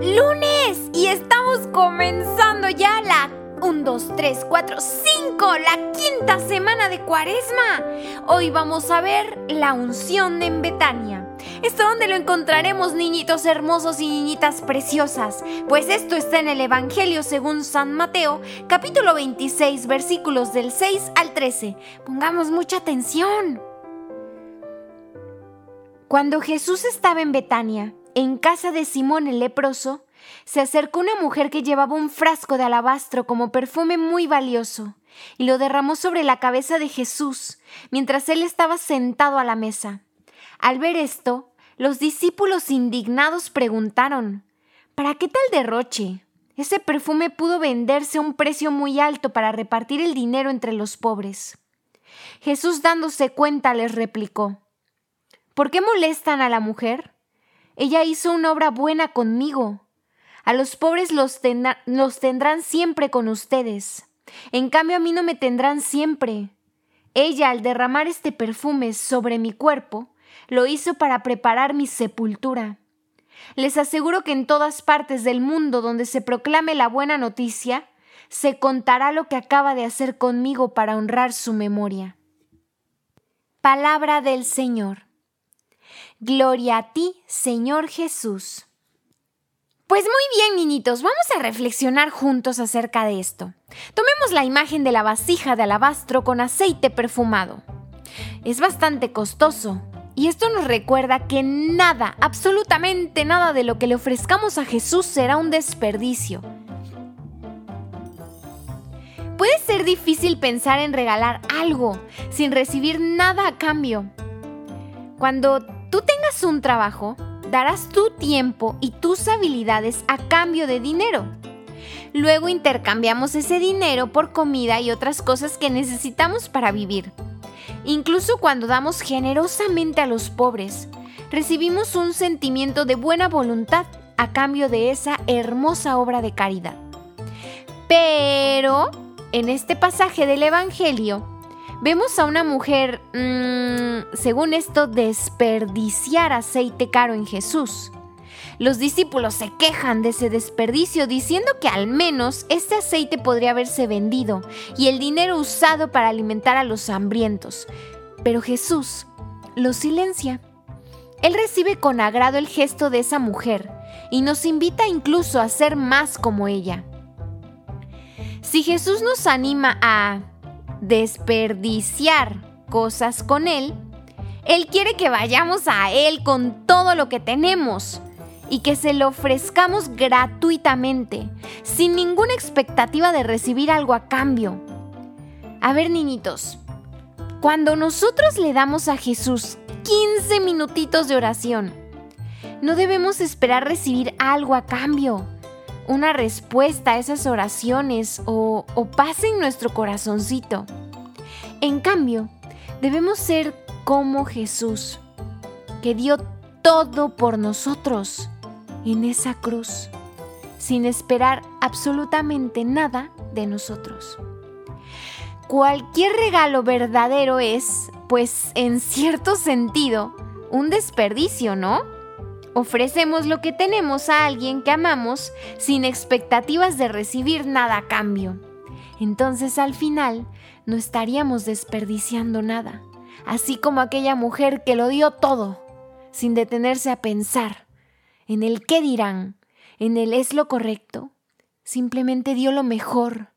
lunes y estamos comenzando ya la 1, 2, 3, 4, 5, la quinta semana de Cuaresma. Hoy vamos a ver la unción en Betania. ¿Esto dónde lo encontraremos, niñitos hermosos y niñitas preciosas? Pues esto está en el Evangelio según San Mateo, capítulo 26, versículos del 6 al 13. Pongamos mucha atención. Cuando Jesús estaba en Betania, en casa de Simón el leproso, se acercó una mujer que llevaba un frasco de alabastro como perfume muy valioso y lo derramó sobre la cabeza de Jesús mientras él estaba sentado a la mesa. Al ver esto, los discípulos indignados preguntaron ¿Para qué tal derroche? Ese perfume pudo venderse a un precio muy alto para repartir el dinero entre los pobres. Jesús dándose cuenta les replicó ¿Por qué molestan a la mujer? Ella hizo una obra buena conmigo. A los pobres los, tendrán siempre con ustedes. En cambio a mí no me tendrán siempre. Ella, al derramar este perfume sobre mi cuerpo, lo hizo para preparar mi sepultura. Les aseguro que en todas partes del mundo donde se proclame la buena noticia, se contará lo que acaba de hacer conmigo para honrar su memoria. Palabra del Señor. Gloria a ti, Señor Jesús. Pues muy bien, niñitos, vamos a reflexionar juntos acerca de esto. Tomemos la imagen de la vasija de alabastro con aceite perfumado. Es bastante costoso, y esto nos recuerda que nada, absolutamente nada de lo que le ofrezcamos a Jesús será un desperdicio. Puede ser difícil pensar en regalar algo sin recibir nada a cambio. Cuando tú tengas un trabajo, darás tu tiempo y tus habilidades a cambio de dinero. Luego intercambiamos ese dinero por comida y otras cosas que necesitamos para vivir. Incluso cuando damos generosamente a los pobres, recibimos un sentimiento de buena voluntad a cambio de esa hermosa obra de caridad. Pero, en este pasaje del Evangelio, vemos a una mujer, mmm, según esto, desperdiciar aceite caro en Jesús. Los discípulos se quejan de ese desperdicio diciendo que al menos este aceite podría haberse vendido y el dinero usado para alimentar a los hambrientos. Pero Jesús lo silencia. Él recibe con agrado el gesto de esa mujer y nos invita incluso a ser más como ella. Si Jesús nos anima a desperdiciar cosas con Él, Él quiere que vayamos a Él con todo lo que tenemos y que se lo ofrezcamos gratuitamente, sin ninguna expectativa de recibir algo a cambio. A ver, niñitos, cuando nosotros le damos a Jesús 15 minutitos de oración, no debemos esperar recibir algo a cambio una respuesta a esas oraciones o, o paz en nuestro corazoncito. En cambio, debemos ser como Jesús, que dio todo por nosotros en esa cruz, sin esperar absolutamente nada de nosotros. Cualquier regalo verdadero es, pues en cierto sentido, un desperdicio, ¿no? Ofrecemos lo que tenemos a alguien que amamos sin expectativas de recibir nada a cambio. Entonces al final no estaríamos desperdiciando nada, así como aquella mujer que lo dio todo, sin detenerse a pensar en el qué dirán, en el es lo correcto, simplemente dio lo mejor,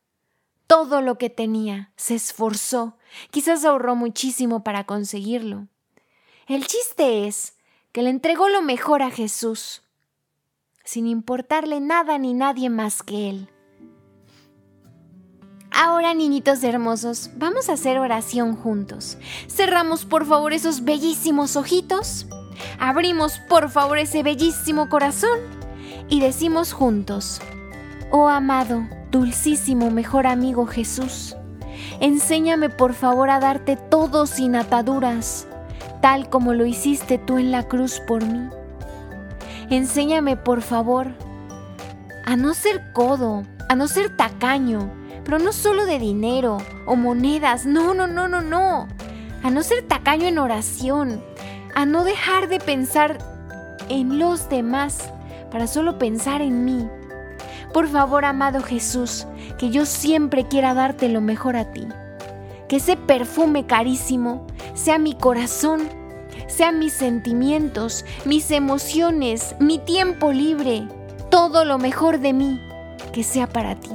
todo lo que tenía, se esforzó, quizás ahorró muchísimo para conseguirlo. El chiste es que le entregó lo mejor a Jesús, sin importarle nada ni nadie más que Él. Ahora, niñitos hermosos, vamos a hacer oración juntos. Cerramos por favor esos bellísimos ojitos, abrimos por favor ese bellísimo corazón y decimos juntos, Oh amado, dulcísimo mejor amigo Jesús, enséñame por favor a darte todo sin ataduras tal como lo hiciste tú en la cruz por mí. Enséñame, por favor, a no ser codo, a no ser tacaño, pero no solo de dinero o monedas, no, no, no, no, no. A no ser tacaño en oración, a no dejar de pensar en los demás para solo pensar en mí. Por favor, amado Jesús, que yo siempre quiera darte lo mejor a ti. Que ese perfume carísimo sea mi corazón, sean mis sentimientos, mis emociones, mi tiempo libre, todo lo mejor de mí, que sea para ti.